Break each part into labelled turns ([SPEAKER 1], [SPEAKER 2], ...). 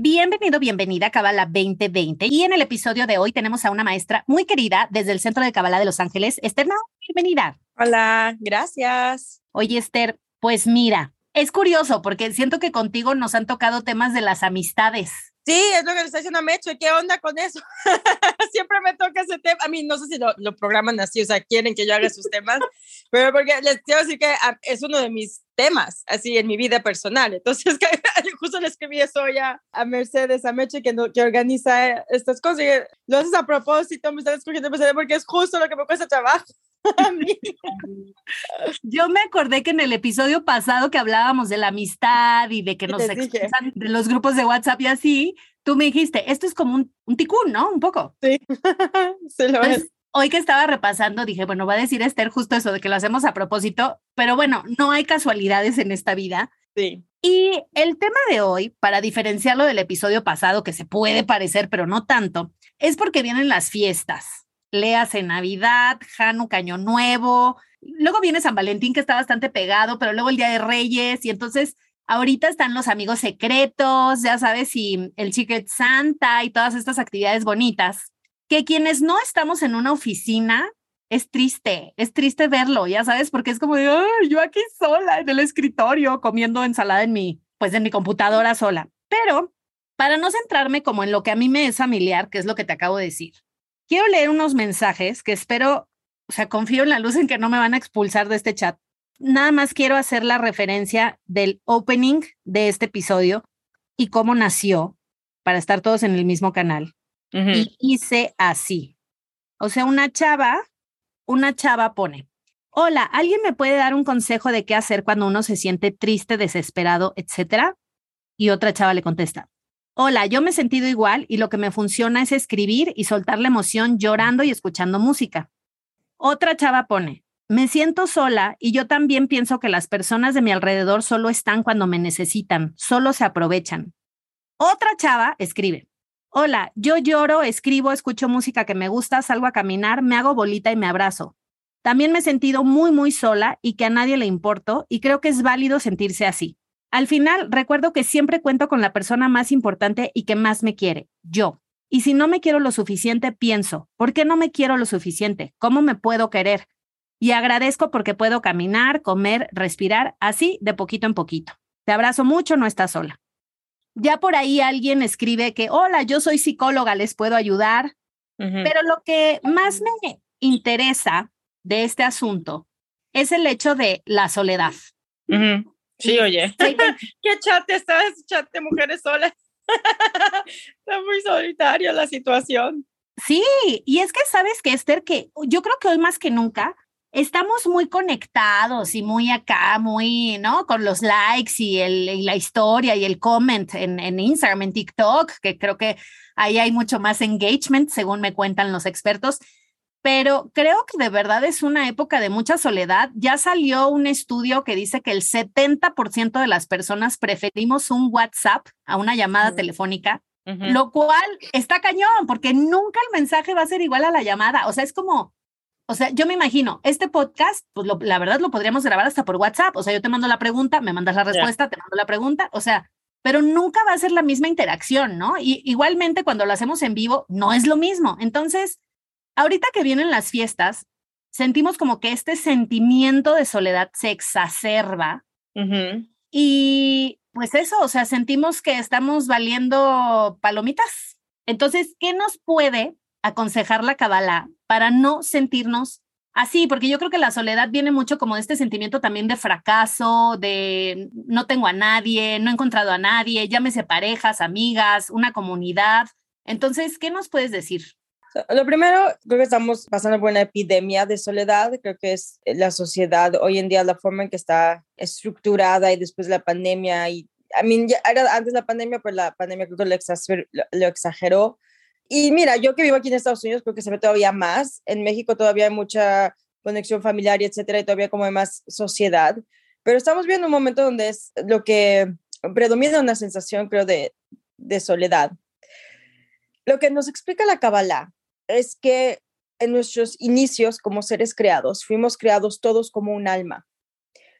[SPEAKER 1] Bienvenido, bienvenida a Cabala 2020. Y en el episodio de hoy tenemos a una maestra muy querida desde el Centro de Cabala de Los Ángeles, Esther Nao. Bienvenida.
[SPEAKER 2] Hola, gracias.
[SPEAKER 1] Oye, Esther, pues mira, es curioso porque siento que contigo nos han tocado temas de las amistades.
[SPEAKER 2] Sí, es lo que le está diciendo a Mecho. ¿Qué onda con eso? Siempre me toca ese tema. A mí no sé si lo, lo, programan así, o sea, quieren que yo haga sus temas, pero porque les quiero decir que ah, es uno de mis temas, así en mi vida personal. Entonces, justo le escribí eso ya a Mercedes, a Meche, que, no, que organiza estas cosas. Y lo haces a propósito, me están escogiendo porque es justo lo que me cuesta trabajo.
[SPEAKER 1] Yo me acordé que en el episodio pasado que hablábamos de la amistad y de que nos expresan de los grupos de WhatsApp y así, tú me dijiste, esto es como un, un ticún, ¿no? Un poco.
[SPEAKER 2] Sí, se lo es.
[SPEAKER 1] Hoy que estaba repasando, dije, bueno, va a decir Esther justo eso de que lo hacemos a propósito, pero bueno, no hay casualidades en esta vida.
[SPEAKER 2] Sí.
[SPEAKER 1] Y el tema de hoy, para diferenciarlo del episodio pasado, que se puede parecer, pero no tanto, es porque vienen las fiestas léase Navidad, Hanukkah, Año Nuevo, luego viene San Valentín que está bastante pegado, pero luego el Día de Reyes y entonces ahorita están los amigos secretos, ya sabes, y el Secret Santa y todas estas actividades bonitas, que quienes no estamos en una oficina, es triste, es triste verlo, ya sabes, porque es como de, yo aquí sola en el escritorio comiendo ensalada en mi, pues en mi computadora sola. Pero para no centrarme como en lo que a mí me es familiar, que es lo que te acabo de decir, Quiero leer unos mensajes que espero, o sea, confío en la luz en que no me van a expulsar de este chat. Nada más quiero hacer la referencia del opening de este episodio y cómo nació para estar todos en el mismo canal. Y hice así. O sea, una chava, una chava pone, hola, ¿alguien me puede dar un consejo de qué hacer cuando uno se siente triste, desesperado, etcétera? Y otra chava le contesta, Hola, yo me he sentido igual y lo que me funciona es escribir y soltar la emoción llorando y escuchando música. Otra chava pone, me siento sola y yo también pienso que las personas de mi alrededor solo están cuando me necesitan, solo se aprovechan. Otra chava escribe, hola, yo lloro, escribo, escucho música que me gusta, salgo a caminar, me hago bolita y me abrazo. También me he sentido muy, muy sola y que a nadie le importo y creo que es válido sentirse así. Al final, recuerdo que siempre cuento con la persona más importante y que más me quiere, yo. Y si no me quiero lo suficiente, pienso, ¿por qué no me quiero lo suficiente? ¿Cómo me puedo querer? Y agradezco porque puedo caminar, comer, respirar, así de poquito en poquito. Te abrazo mucho, no estás sola. Ya por ahí alguien escribe que, hola, yo soy psicóloga, les puedo ayudar. Pero lo que más me interesa de este asunto es el hecho de la soledad.
[SPEAKER 2] Sí, oye. ¿Qué chat está ese chat de mujeres solas? está muy solitaria la situación.
[SPEAKER 1] Sí, y es que sabes que Esther, que yo creo que hoy más que nunca estamos muy conectados y muy acá, muy, ¿no? Con los likes y, el, la historia y el comment en, en Instagram, en TikTok, que creo que ahí hay mucho más engagement, según me cuentan los expertos pero creo que de verdad es una época de mucha soledad. Ya salió un estudio que dice que el 70% de las personas preferimos un WhatsApp a una llamada telefónica, lo cual está cañón, porque nunca el mensaje va a ser igual a la llamada. O sea, es como, o sea, yo me imagino, este podcast, pues la verdad lo podríamos grabar hasta por WhatsApp. O sea, yo te mando la pregunta, me mandas la respuesta, te mando la pregunta, o sea, pero nunca va a ser la misma interacción, ¿no? Y igualmente cuando lo hacemos en vivo, no es lo mismo. Entonces, ahorita que vienen las fiestas, sentimos como que este sentimiento de soledad se exacerba. Y pues eso, o sea, sentimos que estamos valiendo palomitas. Entonces, ¿qué nos puede aconsejar la Kabbalah para no sentirnos así? Porque yo creo que la soledad viene mucho como de este sentimiento también de fracaso, de no tengo a nadie, no he encontrado a nadie, llámese parejas, amigas, una comunidad. Entonces, ¿qué nos puedes decir?
[SPEAKER 2] Lo primero, creo que estamos pasando por una epidemia de soledad. Creo que es la sociedad hoy en día, la forma en que está estructurada y después de la pandemia. Y, I mean, ya era antes la pandemia, pero la pandemia creo que lo, exageró. Y mira, yo que vivo aquí en Estados Unidos creo que se ve todavía más. En México todavía hay mucha conexión familiar y etcétera, y todavía como hay más sociedad. Pero estamos viendo un momento donde es lo que predomina una sensación, creo, de, de soledad. Lo que nos explica la Kabbalah es que en nuestros inicios como seres creados, fuimos creados todos como un alma.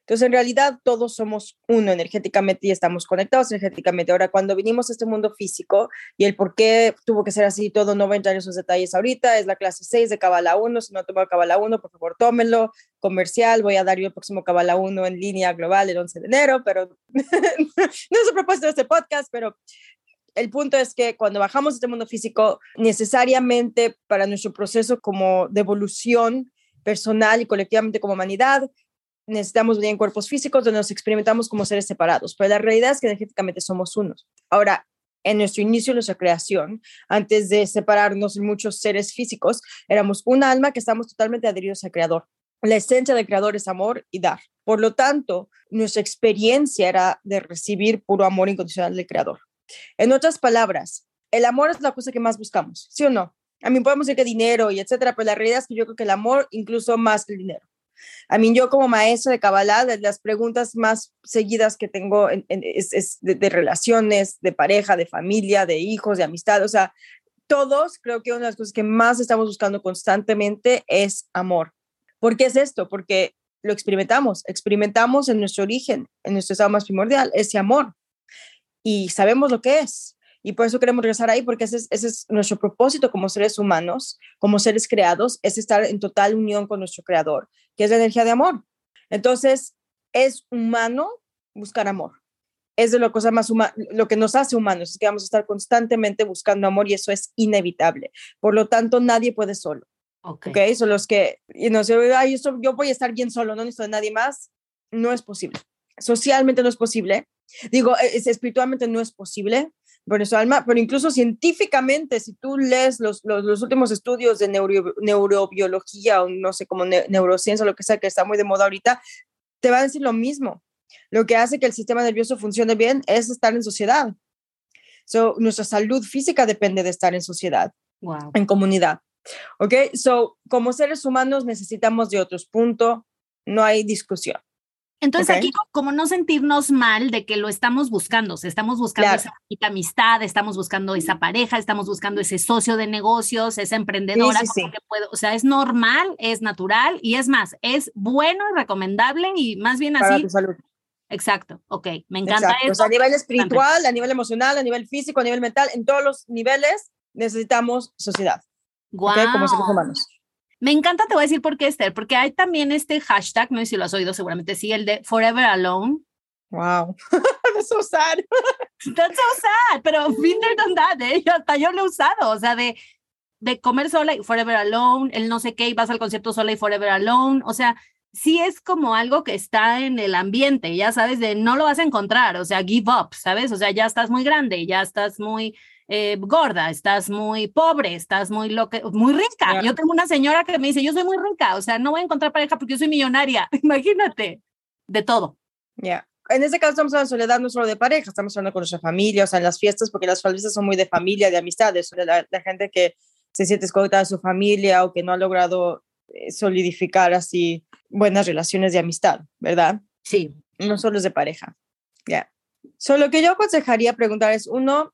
[SPEAKER 2] Entonces, en realidad, todos somos uno energéticamente y estamos conectados energéticamente. Ahora, cuando vinimos a este mundo físico y el por qué tuvo que ser así todo, no voy a entrar en esos detalles ahorita, es la clase 6 de Kabbalah 1. Si no tomó Kabbalah 1, por favor, tómenlo. Comercial, voy a dar yo el próximo Kabbalah 1 en línea global el 11 de enero, pero no es el propósito de este podcast, pero el punto es que cuando bajamos a este mundo físico, necesariamente para nuestro proceso como de evolución personal y colectivamente como humanidad, necesitamos venir en cuerpos físicos donde nos experimentamos como seres separados, pero la realidad es que energéticamente somos unos. Ahora, en nuestro inicio, nuestra creación, antes de separarnos en muchos seres físicos, éramos un alma que estamos totalmente adheridos al Creador. La esencia del Creador es amor y dar. Por lo tanto, nuestra experiencia era de recibir puro amor incondicional del Creador. En otras palabras, el amor es la cosa que más buscamos, ¿sí o no? A mí podemos decir que dinero y etcétera, pero la realidad es que yo creo que el amor incluso más que el dinero. A mí yo como maestra de Kabbalah, las preguntas más seguidas que tengo es, de, relaciones, de pareja, de familia, de hijos, de amistad, o sea, todos creo que una de las cosas que más estamos buscando constantemente es amor. ¿Por qué es esto? Porque lo experimentamos, experimentamos en nuestro origen, en nuestro estado más primordial, ese amor. Y sabemos lo que es. Y por eso queremos regresar ahí, porque ese es, ese es, nuestro propósito como seres humanos, como seres creados, es estar en total unión con nuestro creador, que es la energía de amor. Entonces, es humano buscar amor. Es de lo, cosa más lo que nos hace humanos, es que vamos a estar constantemente buscando amor y eso es inevitable. Por lo tanto, nadie puede solo. Ok. okay? Son los que, y no sé, Ay, yo voy a estar bien solo, no necesito de nadie más. No es posible. Socialmente no es posible. Digo, es, espiritualmente no es posible por eso alma, pero incluso científicamente, si tú lees los, los, últimos estudios de neurobiología o no sé, como neurociencia o lo que sea, que está muy de moda ahorita, te va a decir lo mismo. Lo que hace que el sistema nervioso funcione bien es estar en sociedad. So, nuestra salud física depende de estar en sociedad, en comunidad. ¿Ok? So, como seres humanos necesitamos de otros, punto, no hay discusión.
[SPEAKER 1] Entonces aquí como no sentirnos mal de que lo estamos buscando, estamos buscando esa amistad, estamos buscando esa pareja, estamos buscando ese socio de negocios, esa emprendedora, que puedo, o sea, es normal, es natural y es más, es bueno y recomendable y más bien así.
[SPEAKER 2] Para tu salud.
[SPEAKER 1] Exacto, ok, me encanta
[SPEAKER 2] eso. a nivel espiritual, a nivel emocional, a nivel físico, a nivel mental, en todos los niveles necesitamos sociedad. Wow. Como seres humanos.
[SPEAKER 1] Me encanta, te voy a decir por qué, Esther, porque hay también este hashtag, no sé si lo has oído seguramente, sí, el de Forever Alone.
[SPEAKER 2] Wow, that's so sad.
[SPEAKER 1] That's so sad, pero fin done that, ¿eh? hasta yo lo he usado, o sea, de, de comer sola y Forever Alone, el no sé qué, y vas al concierto sola y Forever Alone, o sea, sí es como algo que está en el ambiente, ya sabes, de no lo vas a encontrar, o sea, give up, ¿sabes? O sea, ya estás muy grande, ya estás muy eh, gorda, estás muy pobre, estás muy loca, muy rica. Yo tengo una señora que me dice, yo soy muy rica, o sea, no voy a encontrar pareja porque yo soy millonaria. Imagínate, de todo.
[SPEAKER 2] Ya. En este caso estamos hablando de soledad no solo de pareja, estamos hablando con nuestra familia, o sea, en las fiestas, porque las fiestas son muy de familia, de amistades, la, la gente que se siente escoltada de su familia o que no ha logrado eh, solidificar así buenas relaciones de amistad, ¿verdad?
[SPEAKER 1] Sí.
[SPEAKER 2] No solo es de pareja. Ya. Solo lo que yo aconsejaría preguntar es, uno,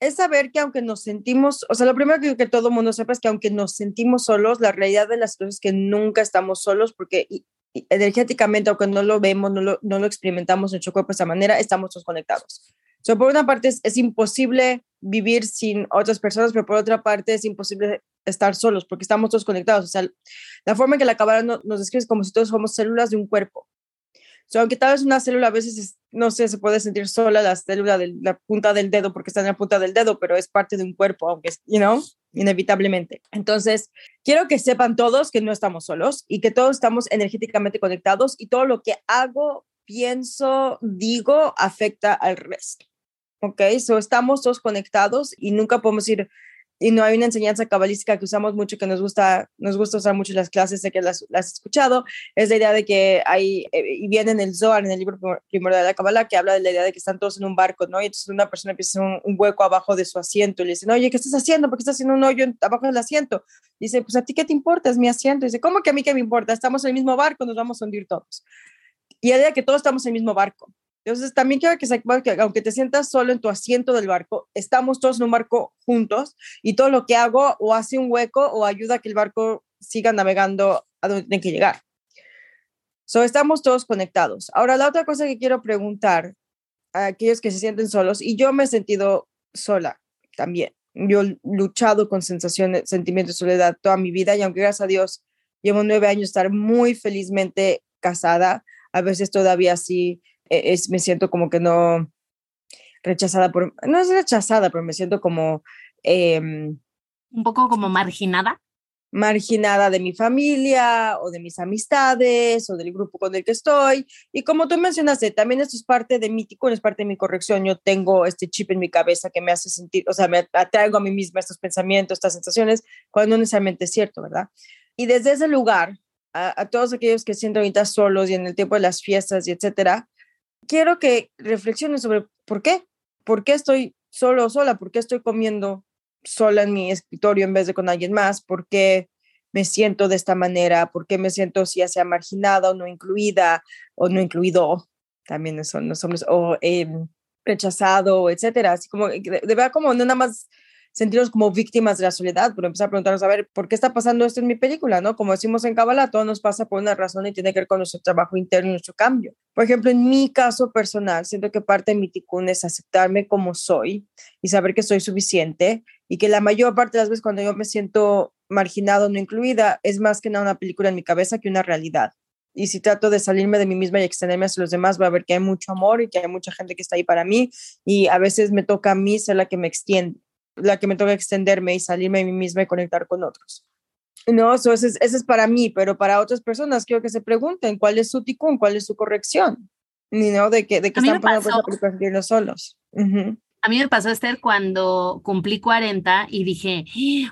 [SPEAKER 2] es saber que aunque nos sentimos, o sea, lo primero que, que todo mundo sepa es que aunque nos sentimos solos, la realidad de las cosas es que nunca estamos solos porque energéticamente, aunque no lo vemos, no lo, no lo experimentamos en nuestro cuerpo de esa manera, estamos todos conectados. So, por una parte es, imposible vivir sin otras personas, pero por otra parte es imposible estar solos porque estamos todos conectados. O sea, la forma en que la cámara nos describe es como si todos somos células de un cuerpo aunque tal vez una célula a veces, no sé, se puede sentir sola la célula de la punta del dedo porque está en la punta del dedo, pero es parte de un cuerpo, aunque, you know, inevitablemente. Entonces, quiero que sepan todos que no estamos solos y que todos estamos energéticamente conectados y todo lo que hago, pienso, digo, afecta al resto. ¿Ok? So, estamos todos conectados y nunca podemos ir y no hay una enseñanza cabalística que usamos mucho, que nos gusta, nos gusta usar mucho las clases, sé que las, has escuchado, es la idea de que hay, eh, y viene en el Zohar, en el libro primero de la Kabbalah, que habla de la idea de que están todos en un barco, ¿no? Y entonces una persona empieza a hacer un, hueco abajo de su asiento y le dicen, oye, ¿qué estás haciendo? ¿Por qué estás haciendo un hoyo abajo del asiento? dice, pues a ti qué te importa, es mi asiento. dice, ¿cómo que a mí qué me importa? Estamos en el mismo barco, nos vamos a hundir todos. Y la idea de que todos estamos en el mismo barco. Entonces, también quiero que sepas que aunque te sientas solo en tu asiento del barco, estamos todos en un barco juntos y todo lo que hago o hace un hueco o ayuda a que el barco siga navegando a donde tiene que llegar. So, estamos todos conectados. Ahora, la otra cosa que quiero preguntar a aquellos que se sienten solos, y yo me he sentido sola también. Yo he luchado con sensaciones, sentimientos de soledad toda mi vida y aunque gracias a Dios llevo nueve años estar muy felizmente casada, a veces todavía sí e-, es, me siento como que no rechazada por, no es rechazada, pero me siento como... Em,
[SPEAKER 1] un poco como marginada.
[SPEAKER 2] Marginada de mi familia o de mis amistades o del grupo con el que estoy. Y como tú mencionaste, también esto es parte de mi ticún, es parte de mi corrección. Yo tengo este chip en mi cabeza que me hace sentir, o sea, me atraigo a mí misma estos pensamientos, estas sensaciones, cuando no necesariamente es cierto, ¿verdad? Y desde ese lugar, a, a todos aquellos que sienten ahorita solos y en el tiempo de las fiestas y etcétera, quiero que reflexiones sobre por qué, por qué estoy solo o sola, por qué estoy comiendo sola en mi escritorio en vez de con alguien más, por qué me siento de esta manera, por qué me siento ya sea marginada o no incluida o no incluido, también son los hombres, o em, rechazado, etcétera. Así como, de, de verdad, como no nada más sentirnos como víctimas de la soledad, pero empezar a preguntarnos, a ver, ¿por qué está pasando esto en mi película? ¿no? Como decimos en Kabbalah, todo nos pasa por una razón y tiene que ver con nuestro trabajo interno y nuestro cambio. Por ejemplo, en mi caso personal, siento que parte de mi ticún es aceptarme como soy y saber que soy suficiente y que la mayor parte de las veces cuando yo me siento marginado, no incluida, es más que nada una película en mi cabeza que una realidad. Y si trato de salirme de mí misma y extenderme hacia los demás, va a ver que hay mucho amor y que hay mucha gente que está ahí para mí y a veces me toca a mí ser la que me extiende la que me toca extenderme y salirme de mí misma y conectar con otros. No, eso es, eso es para mí, pero para otras personas quiero que se pregunten cuál es su ticún, cuál es su corrección, ¿no? De que, de que están pasando solos.
[SPEAKER 1] A mí me pasó, Esther, cuando cumplí 40 y dije,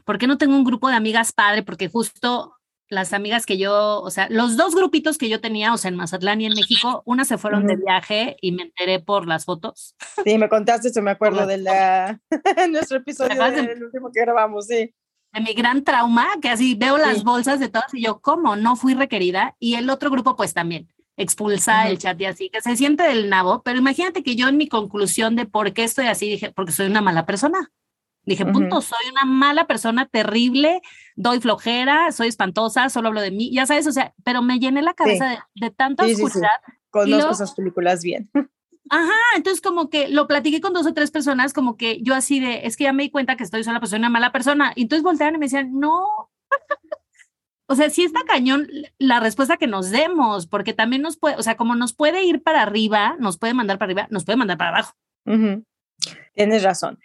[SPEAKER 1] ¿por qué no tengo un grupo de amigas padre? Porque justo las amigas que yo, o sea, los dos grupitos que yo tenía, o sea, en Mazatlán y en México, una se fueron de viaje y me enteré por las fotos.
[SPEAKER 2] Sí, me contaste, se me acuerdo de la nuestro episodio del último que grabamos, sí.
[SPEAKER 1] De mi gran trauma, que así veo las bolsas de todas y yo, ¿cómo? No fui requerida. Y el otro grupo, pues también, expulsa el chat y así, que se siente del nabo. Pero imagínate que yo en mi conclusión de por qué estoy así, dije, porque soy una mala persona. Dije, punto, soy una mala persona terrible, doy flojera, soy espantosa, solo hablo de mí, ya sabes, o sea, pero me llené la cabeza de, de, tanta oscuridad.
[SPEAKER 2] Conozco esas películas bien.
[SPEAKER 1] Ajá, entonces como que lo platiqué con dos o tres personas, como que yo así de, es que ya me di cuenta que estoy sola, pues soy una mala persona. Y entonces voltearon y me decían, no. o sea, sí está cañón la respuesta que nos demos, porque también nos puede, o sea, como nos puede ir para arriba, nos puede mandar para arriba, nos puede mandar para abajo.
[SPEAKER 2] Tienes razón.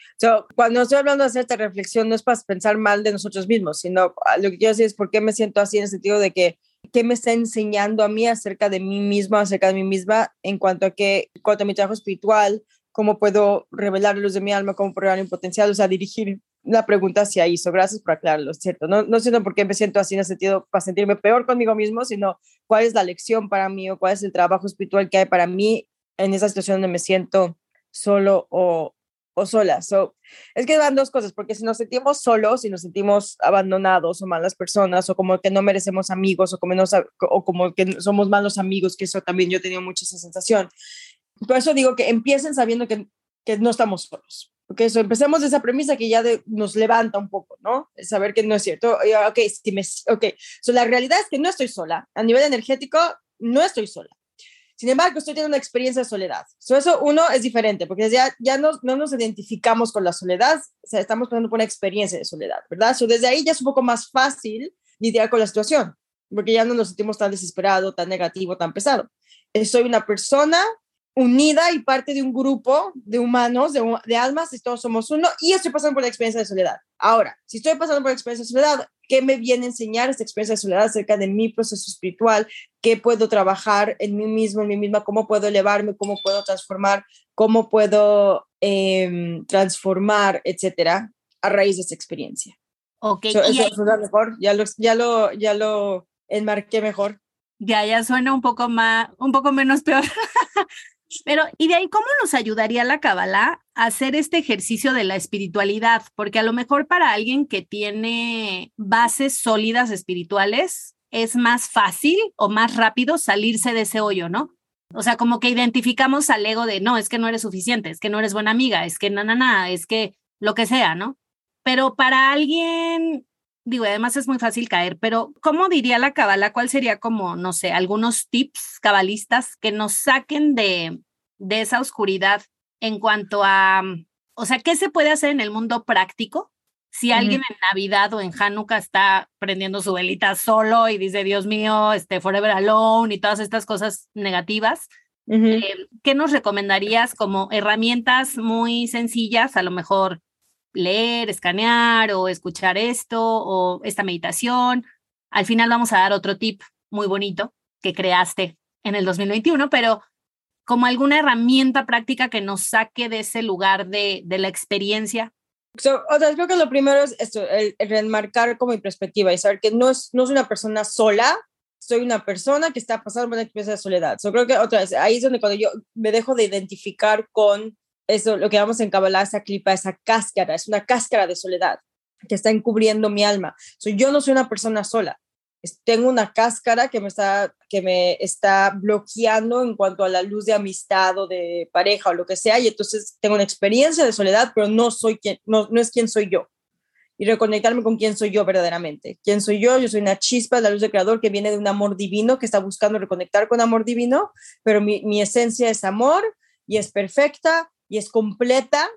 [SPEAKER 2] cuando estoy hablando de hacer esta reflexión, no es para pensar mal de nosotros mismos, sino ah, lo que quiero decir es por qué me siento así en el sentido de que qué me está enseñando a mí acerca de mí misma, acerca de mí misma, en cuanto a que, cuanto a mi trabajo espiritual, cómo puedo revelar la luz de mi alma, cómo puedo mi potencial, o sea, dirigir la pregunta hacia eso. Gracias por aclararlo, ¿cierto? No, no siento por qué me siento así en el sentido para sentirme peor conmigo mismo, sino cuál es la lección para mí o cuál es el trabajo espiritual que hay para mí en esa situación donde me siento solo o, o solas. So, es que van dos cosas, porque si nos sentimos solos, si nos sentimos abandonados o malas personas, o como que no merecemos amigos, o como, o como que somos malos amigos, que eso también yo he tenido mucha esa sensación. Por eso digo que empiecen sabiendo que, no estamos solos. Porque eso, empecemos de esa premisa que ya nos levanta un poco, ¿no? Saber que no es cierto. Ok, si me, ok, so, la realidad es que no estoy sola. A nivel energético, no estoy sola. Sin embargo, estoy teniendo una experiencia de soledad. eso, uno, es diferente, porque ya, ya no, no nos identificamos con la soledad, o sea, estamos pasando por una experiencia de soledad, ¿verdad? So, desde ahí ya es un poco más fácil lidiar con la situación, porque ya no nos sentimos tan desesperado, tan negativo, tan pesado. Soy una persona unida y parte de un grupo de humanos, de, de, almas, y todos somos uno, y estoy pasando por la experiencia de soledad. Ahora, si estoy pasando por la experiencia de soledad, ¿qué me viene a enseñar esta experiencia de soledad acerca de mi proceso espiritual? ¿Qué puedo trabajar en mí mismo, en mí misma? ¿Cómo puedo elevarme? ¿Cómo puedo transformar? ¿Cómo puedo eh, transformar, etcétera? a raíz de esa experiencia.
[SPEAKER 1] Ok.
[SPEAKER 2] So, eso suena mejor, ya lo, ya, lo, ya lo enmarqué mejor.
[SPEAKER 1] Ya, ya suena un poco más, un poco menos peor. Pero, ¿y de ahí cómo nos ayudaría la Kabbalah a hacer este ejercicio de la espiritualidad? Porque a lo mejor para alguien que tiene bases sólidas espirituales es más fácil o más rápido salirse de ese hoyo, ¿no? O sea, como que identificamos al ego de, no, es que no eres suficiente, es que no eres buena amiga, es que na, na, na, es que lo que sea, ¿no? Pero para alguien, digo, además es muy fácil caer, pero ¿cómo diría la cabala? ¿Cuál sería como, no sé, algunos tips cabalistas que nos saquen de, de esa oscuridad en cuanto a, o sea, ¿qué se puede hacer en el mundo práctico? Si alguien en Navidad o en Hanukkah está prendiendo su velita solo y dice, Dios mío, este Forever Alone y todas estas cosas negativas, uh -huh. eh, ¿qué nos recomendarías como herramientas muy sencillas? A lo mejor leer, escanear o escuchar esto o esta meditación. Al final vamos a dar otro tip muy bonito que creaste en el 2021, pero como alguna herramienta práctica que nos saque de ese lugar de, de la experiencia.
[SPEAKER 2] So, o sea, creo que lo primero es esto, el, el remarcar como mi perspectiva y saber que no es, no es una persona sola, soy una persona que está pasando por una experiencia de soledad. So, creo que otra vez, ahí es donde cuando yo me dejo de identificar con eso, lo que llamamos en Kabbalah, esa clipa, esa cáscara, es una cáscara de soledad que está encubriendo mi alma. So, yo no soy una persona sola. Tengo una cáscara que me, está, que me está bloqueando en cuanto a la luz de amistad o de pareja o lo que sea, y entonces tengo una experiencia de soledad, pero no, soy quien, no, no es quien soy yo. Y reconectarme con quién soy yo verdaderamente. ¿Quién soy yo? Yo soy una chispa de la luz del Creador que viene de un amor divino, que está buscando reconectar con amor divino, pero mi, mi esencia es amor y es perfecta y es completa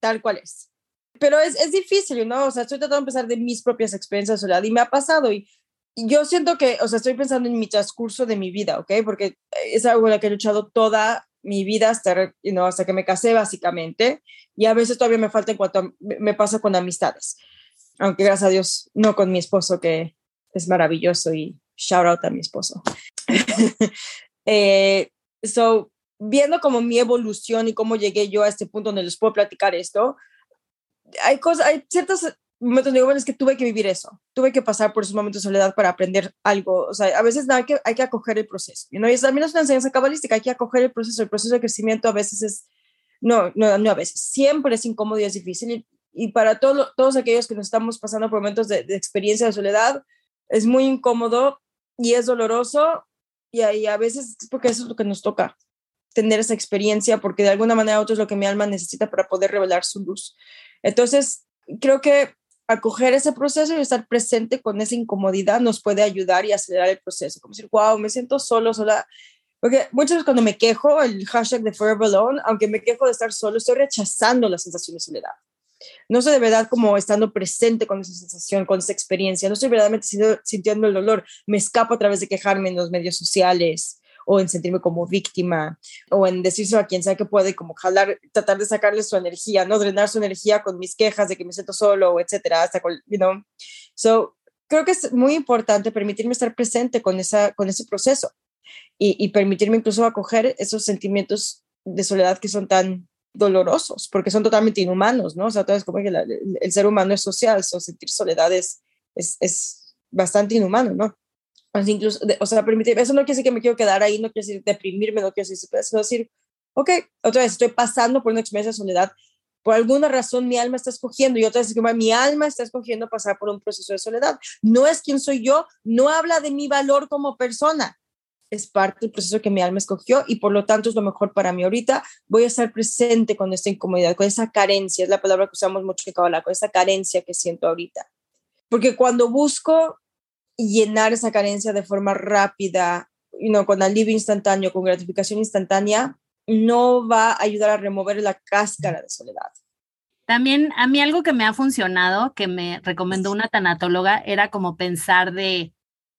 [SPEAKER 2] tal cual es. Pero es, es difícil, ¿no? O sea, estoy tratando de empezar de mis propias experiencias de soledad y me ha pasado y, yo siento que, o sea, estoy pensando en mi transcurso de mi vida, ¿ok? Porque es algo en lo que he luchado toda mi vida hasta, you hasta que me casé básicamente y a veces todavía me falta en cuanto me pasa con amistades, aunque gracias a Dios no con mi esposo que es maravilloso y shout out a mi esposo. eh, so, viendo como mi evolución y cómo llegué yo a este punto donde les puedo platicar esto, hay cosas, hay ciertos momentos digo, bueno, es que tuve que vivir eso, tuve que pasar por esos momentos de soledad para aprender algo, o sea, a veces no, hay, que, hay que acoger el proceso, ¿no? y también es una enseñanza cabalística, hay que acoger el proceso, el proceso de crecimiento a veces es, no, no, no a veces, siempre es incómodo y es difícil, y, y para todo, todos aquellos que nos estamos pasando por momentos de, de experiencia de soledad, es muy incómodo y es doloroso, y, y a veces es porque eso es lo que nos toca, tener esa experiencia, porque de alguna manera otro es lo que mi alma necesita para poder revelar su luz. Entonces, creo que acoger ese proceso y estar presente con esa incomodidad nos puede ayudar y acelerar el proceso. Como decir, wow, me siento solo, sola. Porque muchas veces cuando me quejo, el hashtag de Forever Alone, aunque me quejo de estar solo, estoy rechazando la sensación de soledad. No estoy de verdad como estando presente con esa sensación, con esa experiencia. No estoy verdaderamente sintiendo el dolor. Me escapo a través de quejarme en los medios sociales o en sentirme como víctima, o en decirse a quien sea que puede, como jalar, tratar de sacarle su energía, ¿no? Drenar su energía con mis quejas de que me siento solo, etcétera, hasta con, you know. So, creo que es muy importante permitirme estar presente con, esa, con ese proceso y, y permitirme incluso acoger esos sentimientos de soledad que son tan dolorosos, porque son totalmente inhumanos, ¿no? O sea, es como que la, el, el, ser humano es social, so sentir soledad es, es, es bastante inhumano, ¿no? Incluso, o sea, permitir, eso no quiere decir que me quiero quedar ahí, no quiere decir deprimirme, no quiere decir, sino decir, ok, otra vez estoy pasando por una experiencia de soledad, por alguna razón mi alma está escogiendo y otra vez mi alma está escogiendo pasar por un proceso de soledad. No es quien soy yo, no habla de mi valor como persona, es parte del proceso que mi alma escogió y por lo tanto es lo mejor para mí ahorita. Voy a estar presente con esta incomodidad, con esa carencia, es la palabra que usamos mucho en Kabbalah, con esa carencia que siento ahorita. Porque cuando busco llenar esa carencia de forma rápida, you know, con alivio instantáneo, con gratificación instantánea, no va a ayudar a remover la cáscara de soledad.
[SPEAKER 1] También a mí algo que me ha funcionado, que me recomendó una tanatóloga, era como pensar de,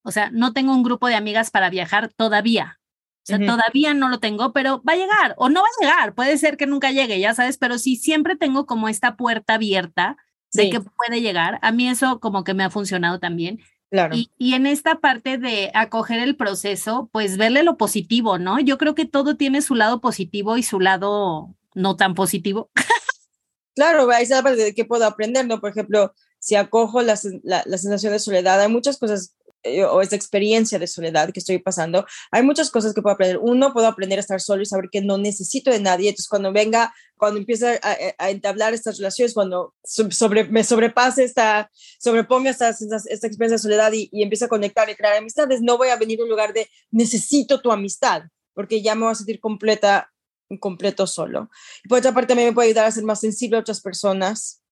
[SPEAKER 1] o sea, no tengo un grupo de amigas para viajar todavía. O sea, uh -huh. todavía no lo tengo, pero va a llegar o no va a llegar. Puede ser que nunca llegue, ya sabes, pero sí siempre tengo como esta puerta abierta de sí. que puede llegar. A mí eso como que me ha funcionado también.
[SPEAKER 2] Claro.
[SPEAKER 1] Y, y, en esta parte de acoger el proceso, pues verle lo positivo, ¿no? Yo creo que todo tiene su lado positivo y su lado no tan positivo.
[SPEAKER 2] claro, ahí se de qué puedo aprender, ¿no? Por ejemplo, si acojo la, la, la sensación de soledad, hay muchas cosas o esta experiencia de soledad que estoy pasando, hay muchas cosas que puedo aprender. Uno, puedo aprender a estar solo y saber que no necesito de nadie. Entonces, cuando venga, cuando empiece a, entablar estas relaciones, cuando sobre, me sobrepase esta, sobreponga esta, esta, experiencia de soledad y, y empiece a conectar y crear amistades, no voy a venir a un lugar de necesito tu amistad, porque ya me voy a sentir completa, completo solo. Y por otra parte, también me puede ayudar a ser más sensible a otras personas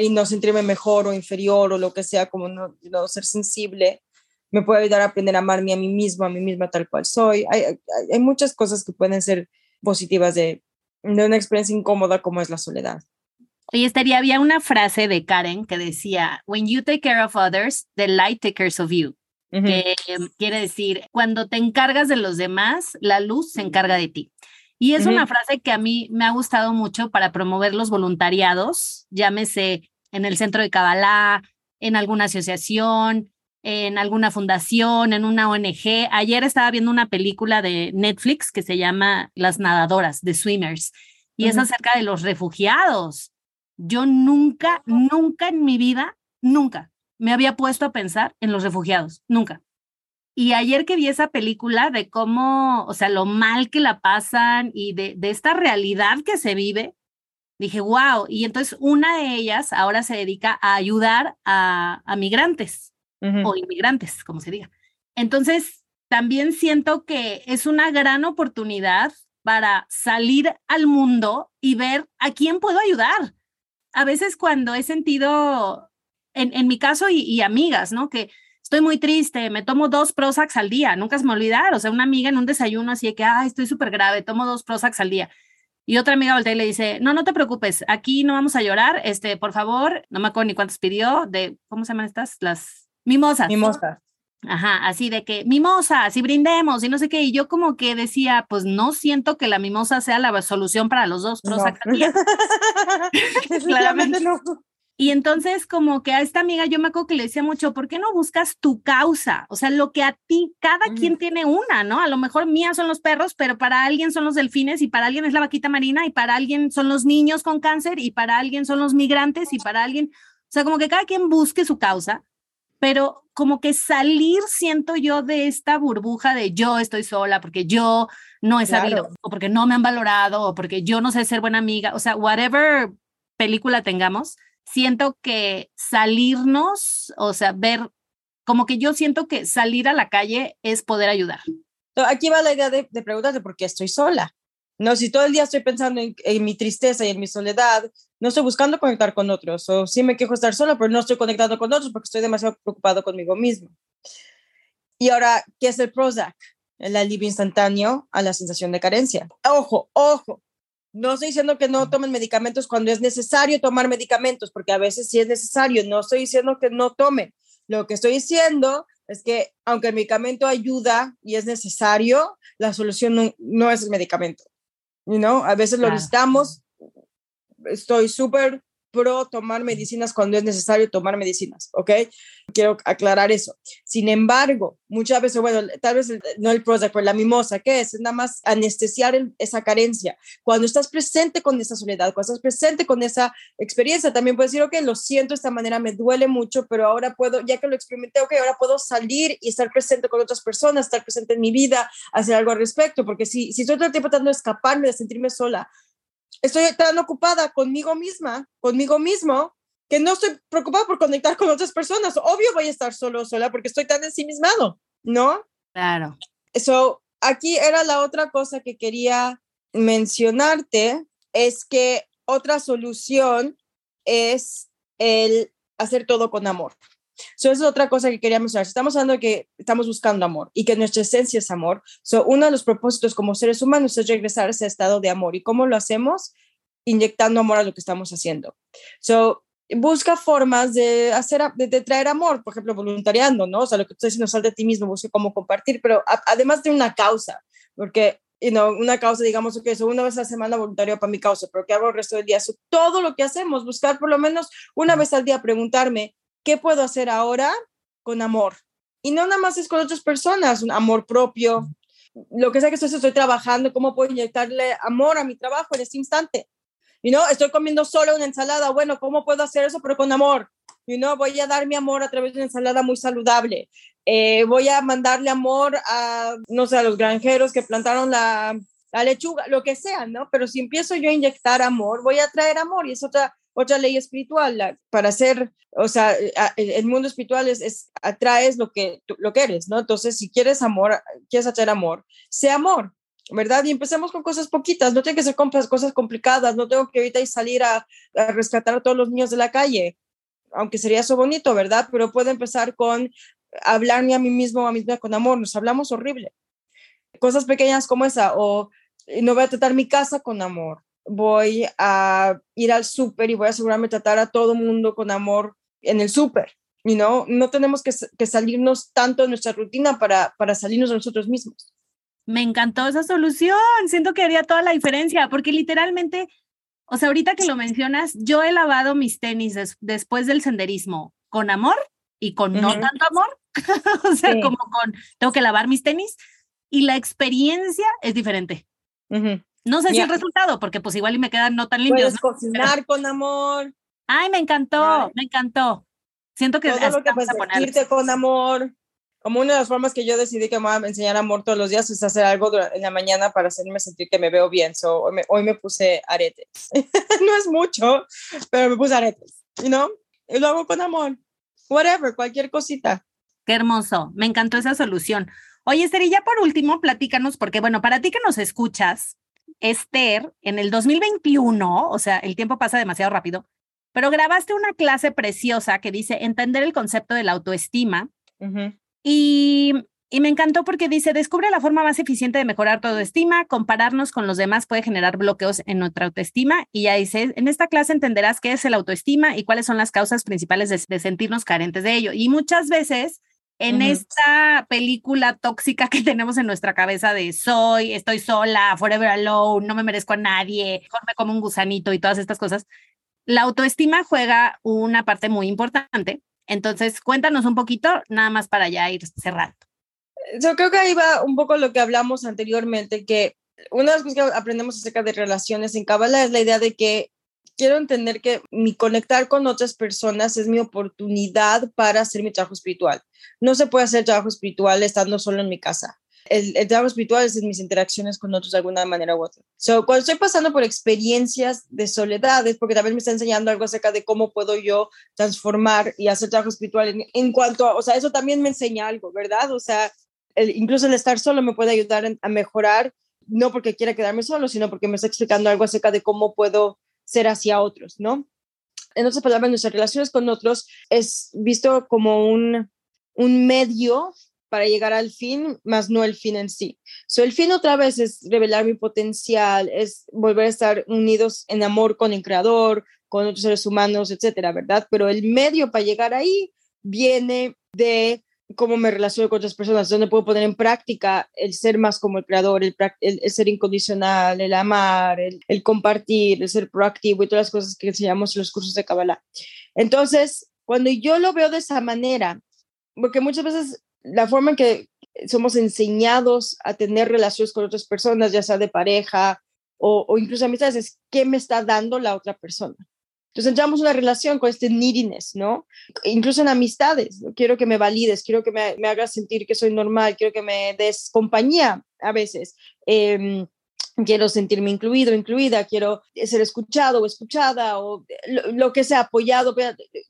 [SPEAKER 2] y no sentirme mejor o inferior o lo que sea, como no, no ser sensible me puede ayudar a aprender a amarme a mí mismo, a mí misma tal cual soy. Hay, hay, muchas cosas que pueden ser positivas de, de, una experiencia incómoda como es la soledad.
[SPEAKER 1] Oye, estaría, había una frase de Karen que decía, When you take care of others, the light takes care of you. Que quiere decir, cuando te encargas de los demás, la luz se encarga de ti. Y es una frase que a mí me ha gustado mucho para promover los voluntariados, llámese en el centro de Kabbalah, en alguna asociación, en alguna fundación, en una ONG. Ayer estaba viendo una película de Netflix que se llama Las nadadoras, The Swimmers, y es acerca de los refugiados. Yo nunca, nunca en mi vida, nunca me había puesto a pensar en los refugiados, nunca. Y ayer que vi esa película de cómo, o sea, lo mal que la pasan y de, de esta realidad que se vive, dije, wow. Y entonces una de ellas ahora se dedica a ayudar a, a migrantes o inmigrantes, como se diga. Entonces, también siento que es una gran oportunidad para salir al mundo y ver a quién puedo ayudar. A veces cuando he sentido, en, en mi caso y, amigas, ¿no? Que estoy muy triste, me tomo dos Prozacs al día, nunca se me olvidar, o sea, una amiga en un desayuno así de que, ay, estoy súper grave, tomo dos Prozacs al día. Y otra amiga voltea y le dice, no, no te preocupes, aquí no vamos a llorar, este, por favor, no me acuerdo ni cuántos pidió, de, ¿cómo se llaman estas? Las Mimosas.
[SPEAKER 2] Mimosas.
[SPEAKER 1] Ajá, así de que mimosas y brindemos y no sé qué. Y yo como que decía, pues no siento que la mimosa sea la solución para los dos. No. Claramente no. Y entonces como que a esta amiga yo me acuerdo que le decía mucho, ¿por qué no buscas tu causa? O sea, lo que a ti, cada quien tiene una, ¿no? A lo mejor mía son los perros, pero para alguien son los delfines y para alguien es la vaquita marina y para alguien son los niños con cáncer y para alguien son los migrantes y para alguien, o sea, como que cada quien busque su causa pero como que salir, siento yo, de esta burbuja de yo estoy sola porque yo no he sabido, o porque no me han valorado, o porque yo no sé ser buena amiga, o sea, whatever película tengamos, siento que salirnos, o sea, ver, como que yo siento que salir a la calle es poder ayudar.
[SPEAKER 2] Aquí va la idea de, de preguntarte por qué estoy sola. No, si todo el día estoy pensando en, mi tristeza y en mi soledad, no estoy buscando conectar con otros. O sí me quejo estar sola, pero no estoy conectando con otros porque estoy demasiado preocupado conmigo mismo. Y ahora, ¿qué es el Prozac? El alivio instantáneo a la sensación de carencia. Ojo, ojo. No estoy diciendo que no tomen medicamentos cuando es necesario tomar medicamentos, porque a veces sí es necesario. No estoy diciendo que no tomen. Lo que estoy diciendo es que aunque el medicamento ayuda y es necesario, la solución no, no es el medicamento. You know, a veces lo necesitamos. Estoy súper pro tomar medicinas cuando es necesario tomar medicinas, ¿ok? Quiero aclarar eso. Sin embargo, muchas veces, bueno, tal vez no el Prozac, pero la mimosa, ¿qué es? Es nada más anestesiar esa carencia. Cuando estás presente con esa soledad, cuando estás presente con esa experiencia, también puedes decir, ok, lo siento de esta manera, me duele mucho, pero ahora puedo, ya que lo experimenté, ok, ahora puedo salir y estar presente con otras personas, estar presente en mi vida, hacer algo al respecto, porque si, si estoy todo el tiempo tratando de escaparme, de sentirme sola, estoy tan ocupada conmigo misma, conmigo mismo, que no estoy preocupada por conectar con otras personas. Obvio voy a estar solo sola porque estoy tan ensimismado, ¿no?
[SPEAKER 1] Claro.
[SPEAKER 2] Eso, aquí era la otra cosa que quería mencionarte, es que otra solución es el hacer todo con amor. Eso es otra cosa que quería mencionar. Estamos hablando de que estamos buscando amor y que nuestra esencia es amor. So, uno de los propósitos como seres humanos es regresar a ese estado de amor. ¿Y cómo lo hacemos? Inyectando amor a lo que estamos haciendo. So, busca formas de hacer, de, traer amor, por ejemplo, voluntariando, ¿no? O sea, lo que tú estás diciendo, sal de ti mismo, busca cómo compartir, pero además de una causa, porque you know, una causa, digamos, que eso una vez a la semana voluntario para mi causa, pero ¿qué hago el resto del día? todo lo que hacemos, buscar por lo menos una vez al día, preguntarme, ¿qué puedo hacer ahora con amor? Y no nada más es con otras personas, un amor propio, lo que sea que estoy, estoy trabajando, cómo puedo inyectarle amor a mi trabajo en este instante. Y no, estoy comiendo solo una ensalada. Bueno, ¿cómo puedo hacer eso? Pero con amor. Y no, voy a dar mi amor a través de una ensalada muy saludable. Eh, voy a mandarle amor a, no sé, a los granjeros que plantaron la, la lechuga, lo que sea, ¿no? Pero si empiezo yo a inyectar amor, voy a traer amor y es otra, otra ley espiritual. para ser, o sea, el mundo espiritual es, es, atraes lo que, lo que eres, ¿no? Entonces, si quieres amor, quieres atraer amor, sea amor. ¿verdad? Y empecemos con cosas poquitas, no tiene que ser cosas complicadas, no tengo que ahorita salir a, a rescatar a todos los niños de la calle, aunque sería eso bonito, ¿verdad? Pero puedo empezar con hablarme a mí mismo o a mí misma con amor, nos hablamos horrible. Cosas pequeñas como esa, o eh, no voy a tratar mi casa con amor, voy a ir al súper y voy a asegurarme tratar a todo mundo con amor en el súper. y no no tenemos que, que, salirnos tanto de nuestra rutina para, para salirnos de nosotros mismos.
[SPEAKER 1] Me encantó esa solución. Siento que haría toda la diferencia, porque literalmente, o sea, ahorita que lo mencionas, yo he lavado mis tenis después del senderismo con amor y con no tanto amor. o sea, como con, tengo que lavar mis tenis y la experiencia es diferente. No sé si el resultado, porque pues igual y me quedan no tan limpios.
[SPEAKER 2] Puedes cocinar con amor.
[SPEAKER 1] Ay, me encantó, me encantó. Siento que
[SPEAKER 2] todo lo que puedes sentirte con amor. Como una de las formas que yo decidí que me voy a enseñar amor todos los días es hacer algo en la mañana para hacerme sentir que me veo bien. So, hoy, me, hoy me puse aretes. no es mucho, pero me puse aretes, ¿y no? Y lo hago con amor. Whatever, cualquier cosita.
[SPEAKER 1] Qué hermoso. Me encantó esa solución. Oye, Esther, y ya por último, platícanos, porque bueno, para ti que nos escuchas, Esther, en el 2021, o sea, el tiempo pasa demasiado rápido, pero grabaste una clase preciosa que dice entender el concepto de la autoestima. y, y, me encantó porque dice, descubre la forma más eficiente de mejorar tu autoestima, compararnos con los demás puede generar bloqueos en nuestra autoestima. Y ya dice, en esta clase entenderás qué es el autoestima y cuáles son las causas principales de, de sentirnos carentes de ello. Y muchas veces en esta película tóxica que tenemos en nuestra cabeza de soy, estoy sola, forever alone, no me merezco a nadie, mejor como un gusanito y todas estas cosas, la autoestima juega una parte muy importante. Entonces, cuéntanos un poquito, nada más para ya ir cerrando.
[SPEAKER 2] Yo creo que ahí va un poco lo que hablamos anteriormente, que una de las cosas que aprendemos acerca de relaciones en Kabbalah es la idea de que quiero entender que mi conectar con otras personas es mi oportunidad para hacer mi trabajo espiritual. No se puede hacer trabajo espiritual estando solo en mi casa. El, trabajo espiritual es en mis interacciones con otros de alguna manera u otra. So, cuando estoy pasando por experiencias de soledad es porque también me está enseñando algo acerca de cómo puedo yo transformar y hacer trabajo espiritual en, en cuanto a, o sea, eso también me enseña algo, ¿verdad? O sea, incluso el estar solo me puede ayudar a mejorar, no porque quiera quedarme solo, sino porque me está explicando algo acerca de cómo puedo ser hacia otros, ¿no? En otras palabras, nuestras relaciones con otros es visto como un, un medio para llegar al fin, más no el fin en sí. So, el fin otra vez es revelar mi potencial, es volver a estar unidos en amor con el creador, con otros seres humanos, etcétera, ¿verdad? Pero el medio para llegar ahí viene de cómo me relaciono con otras personas, donde puedo poner en práctica el ser más como el creador, el, ser incondicional, el amar, el, el, compartir, el ser proactivo y todas las cosas que enseñamos en los cursos de Kabbalah. Entonces, cuando yo lo veo de esa manera, porque muchas veces la forma en que somos enseñados a tener relaciones con otras personas, ya sea de pareja o, o incluso amistades, es qué me está dando la otra persona. Entonces entramos una relación con este neediness, ¿no? Incluso en amistades, quiero que me valides, quiero que me, hagas sentir que soy normal, quiero que me des compañía a veces. Eh, quiero sentirme incluido, incluida, quiero ser escuchado o escuchada o lo, que sea apoyado,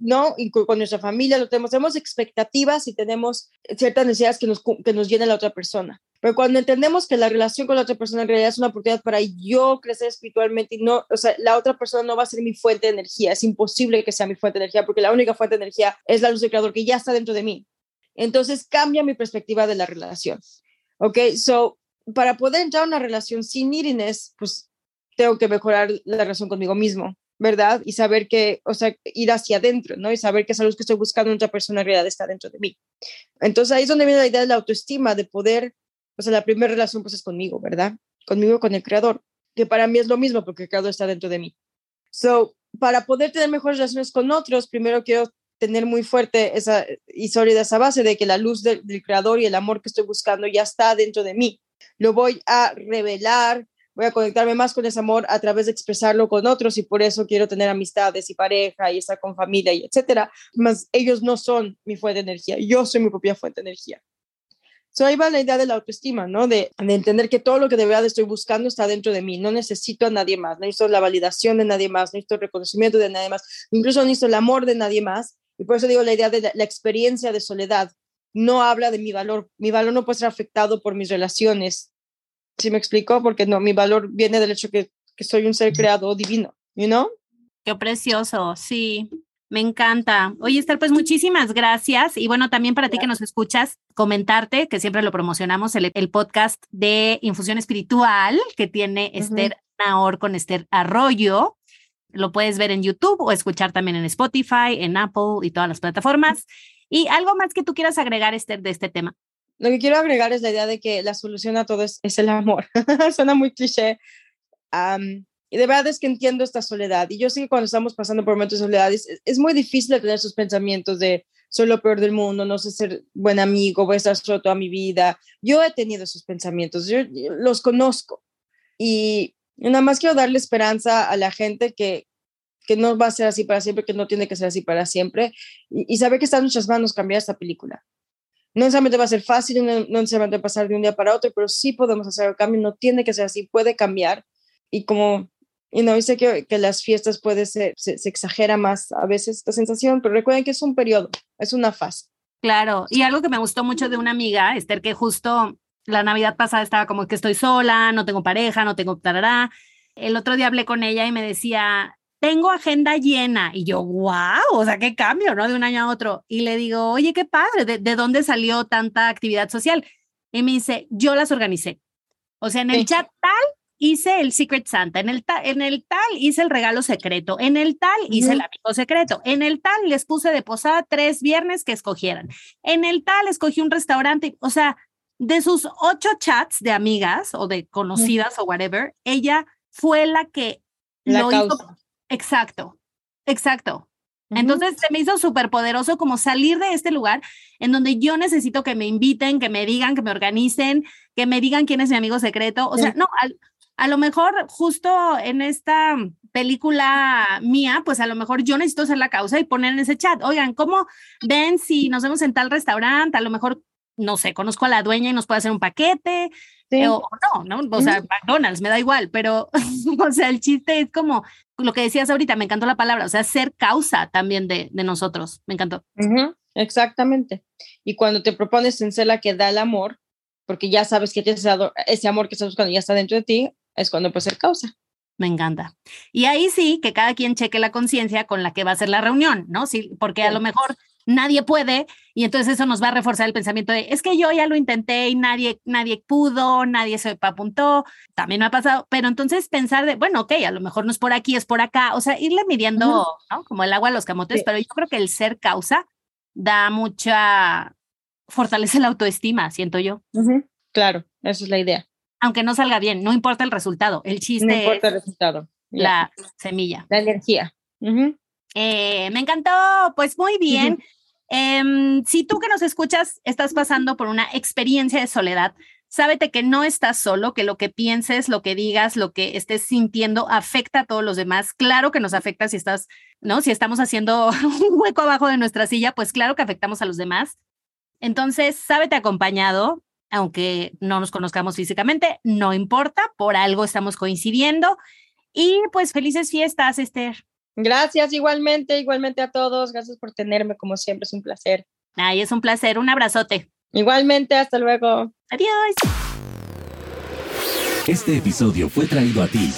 [SPEAKER 2] ¿no? Y con, nuestra familia lo tenemos, tenemos expectativas y tenemos ciertas necesidades que nos, que nos llena la otra persona. Pero cuando entendemos que la relación con la otra persona en realidad es una oportunidad para yo crecer espiritualmente y no, o sea, la otra persona no va a ser mi fuente de energía, es imposible que sea mi fuente de energía porque la única fuente de energía es la luz del creador que ya está dentro de mí. Entonces cambia mi perspectiva de la relación. ¿Ok? So, para poder entrar una relación sin neediness, pues tengo que mejorar la relación conmigo mismo, ¿verdad? Y saber que, o sea, ir hacia adentro, ¿no? Y saber que esa luz que estoy buscando en otra persona en realidad está dentro de mí. Entonces ahí es donde viene la idea de la autoestima, de poder, o sea, la primera relación pues es conmigo, ¿verdad? Conmigo, con el creador, que para mí es lo mismo porque el creador está dentro de mí. So, para poder tener mejores relaciones con otros, primero quiero tener muy fuerte esa y sólida esa base de que la luz del creador y el amor que estoy buscando ya está dentro de mí lo voy a revelar voy a conectarme más con ese amor a través de expresarlo con otros y por eso quiero tener amistades y pareja y estar con familia y etcétera. Más ellos no son mi fuente de energía, yo soy mi propia fuente de energía. So ahí va la idea de la autoestima, ¿no? De, de, entender que todo lo que de verdad estoy buscando está dentro de mí. No necesito a nadie más, no necesito la validación de nadie más, no necesito el reconocimiento de nadie más, incluso no necesito el amor de nadie más. Y por eso digo la idea de la experiencia de soledad. No habla de mi valor. Mi valor no puede ser afectado por mis relaciones. ¿Sí me explico? Porque no, mi valor viene del hecho que, que soy un ser creado divino, you know?
[SPEAKER 1] Qué precioso, sí. Me encanta. Oye, Esther, pues muchísimas gracias. Y bueno, también para ti que nos escuchas, comentarte que siempre lo promocionamos, el, el podcast de Infusión Espiritual que tiene uh -huh. Esther Naor con Esther Arroyo. Lo puedes ver en YouTube o escuchar también en Spotify, en Apple y todas las plataformas. ¿Y algo más que tú quieras agregar, Esther, de este tema?
[SPEAKER 2] Lo que quiero agregar es la idea de que la solución a todo es, es el amor. Suena muy cliché. Um, y de verdad es que entiendo esta soledad. Y yo sé que cuando estamos pasando por momentos de soledad es, es muy difícil tener esos pensamientos de soy lo peor del mundo, no sé ser buen amigo, voy a estar solo toda mi vida. Yo he tenido esos pensamientos, yo, yo los conozco. Y nada más quiero darle esperanza a la gente que, que no va a ser así para siempre, que no tiene que ser así para siempre. Y, y saber que está en nuestras manos cambiar esta película. No necesariamente va a ser fácil, no, no necesariamente pasar de un día para otro, pero sí podemos hacer el cambio, no tiene que ser así, puede cambiar. Y como y no, sé que, que las fiestas puede ser, se, se, exagera más a veces esta sensación, pero recuerden que es un periodo, es una fase.
[SPEAKER 1] Claro, y algo que me gustó mucho de una amiga, Esther, que justo la Navidad pasada estaba como que estoy sola, no tengo pareja, no tengo tarará. El otro día hablé con ella y me decía, tengo agenda llena. Y yo, wow, o sea, qué cambio, ¿no? De un año a otro. Y le digo, oye, qué padre, ¿de, de dónde salió tanta actividad social? Y me dice, yo las organicé. O sea, en el sí. chat tal hice el Secret Santa, en el, ta en el tal hice el regalo secreto, en el tal hice uh -huh. el amigo secreto, en el tal les puse de posada tres viernes que escogieran, en el tal escogí un restaurante, o sea, de sus ocho chats de amigas o de conocidas uh -huh. o whatever, ella fue la que
[SPEAKER 2] la
[SPEAKER 1] lo
[SPEAKER 2] causa.
[SPEAKER 1] hizo. Exacto, exacto. Entonces se me hizo súper poderoso como salir de este lugar en donde yo necesito que me inviten, que me digan, que me organicen, que me digan quién es mi amigo secreto. O sea, no, al, a lo mejor justo en esta película mía, pues a lo mejor yo necesito ser la causa y poner en ese chat, oigan, ¿cómo ven si nos vemos en tal restaurante? A lo mejor, no sé, conozco a la dueña y nos puede hacer un paquete. Sí. O, o, no, ¿no? O sea, McDonald's, me da igual, pero, o sea, el chiste es como lo que decías ahorita, me encantó la palabra, o sea, ser causa también de, de nosotros, me encantó.
[SPEAKER 2] Uh -huh, exactamente. Y cuando te propones en ser la que da el amor, porque ya sabes que tienes ese amor que estás buscando ya está dentro de ti, es cuando puede ser causa.
[SPEAKER 1] Me encanta. Y ahí sí, que cada quien cheque la conciencia con la que va a ser la reunión, ¿no? Sí, porque sí. a lo mejor nadie puede y entonces eso nos va a reforzar el pensamiento de, es que yo ya lo intenté y nadie, nadie pudo, nadie se apuntó, también me ha pasado, pero entonces pensar de, bueno, ok, a lo mejor no es por aquí, es por acá, o sea, irle midiendo, uh -huh. ¿no? Como el agua a los camotes, sí. pero yo creo que el ser causa da mucha, fortalece la autoestima, siento yo.
[SPEAKER 2] Uh -huh. Claro, esa es la idea
[SPEAKER 1] aunque no salga bien, no importa el resultado, el chiste
[SPEAKER 2] no importa
[SPEAKER 1] es
[SPEAKER 2] el resultado.
[SPEAKER 1] la yeah. semilla.
[SPEAKER 2] La energía. Uh -huh.
[SPEAKER 1] eh, me encantó, pues muy bien. Uh -huh. Eh, si tú que nos escuchas estás pasando por una experiencia de soledad, sábete que no estás solo, que lo que pienses, lo que digas, lo que estés sintiendo afecta a todos los demás. Claro que nos afecta si estás, ¿no? Si estamos haciendo un hueco abajo de nuestra silla, pues claro que afectamos a los demás. Entonces, sábete acompañado, aunque no nos conozcamos físicamente, no importa, por algo estamos coincidiendo. Y pues felices fiestas, Esther.
[SPEAKER 2] Gracias, igualmente, igualmente a todos. Gracias por tenerme, como siempre, es un placer.
[SPEAKER 1] Ay, es un placer, un abrazote.
[SPEAKER 2] Igualmente, hasta luego.
[SPEAKER 1] Adiós.
[SPEAKER 3] Este episodio fue traído a ti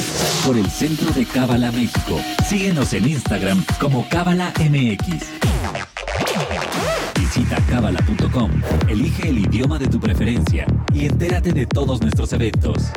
[SPEAKER 3] por el Centro de Cábala México. Síguenos en Instagram como Cábala MX. Visita cábala.com, elige el idioma de tu preferencia y entérate de todos nuestros eventos.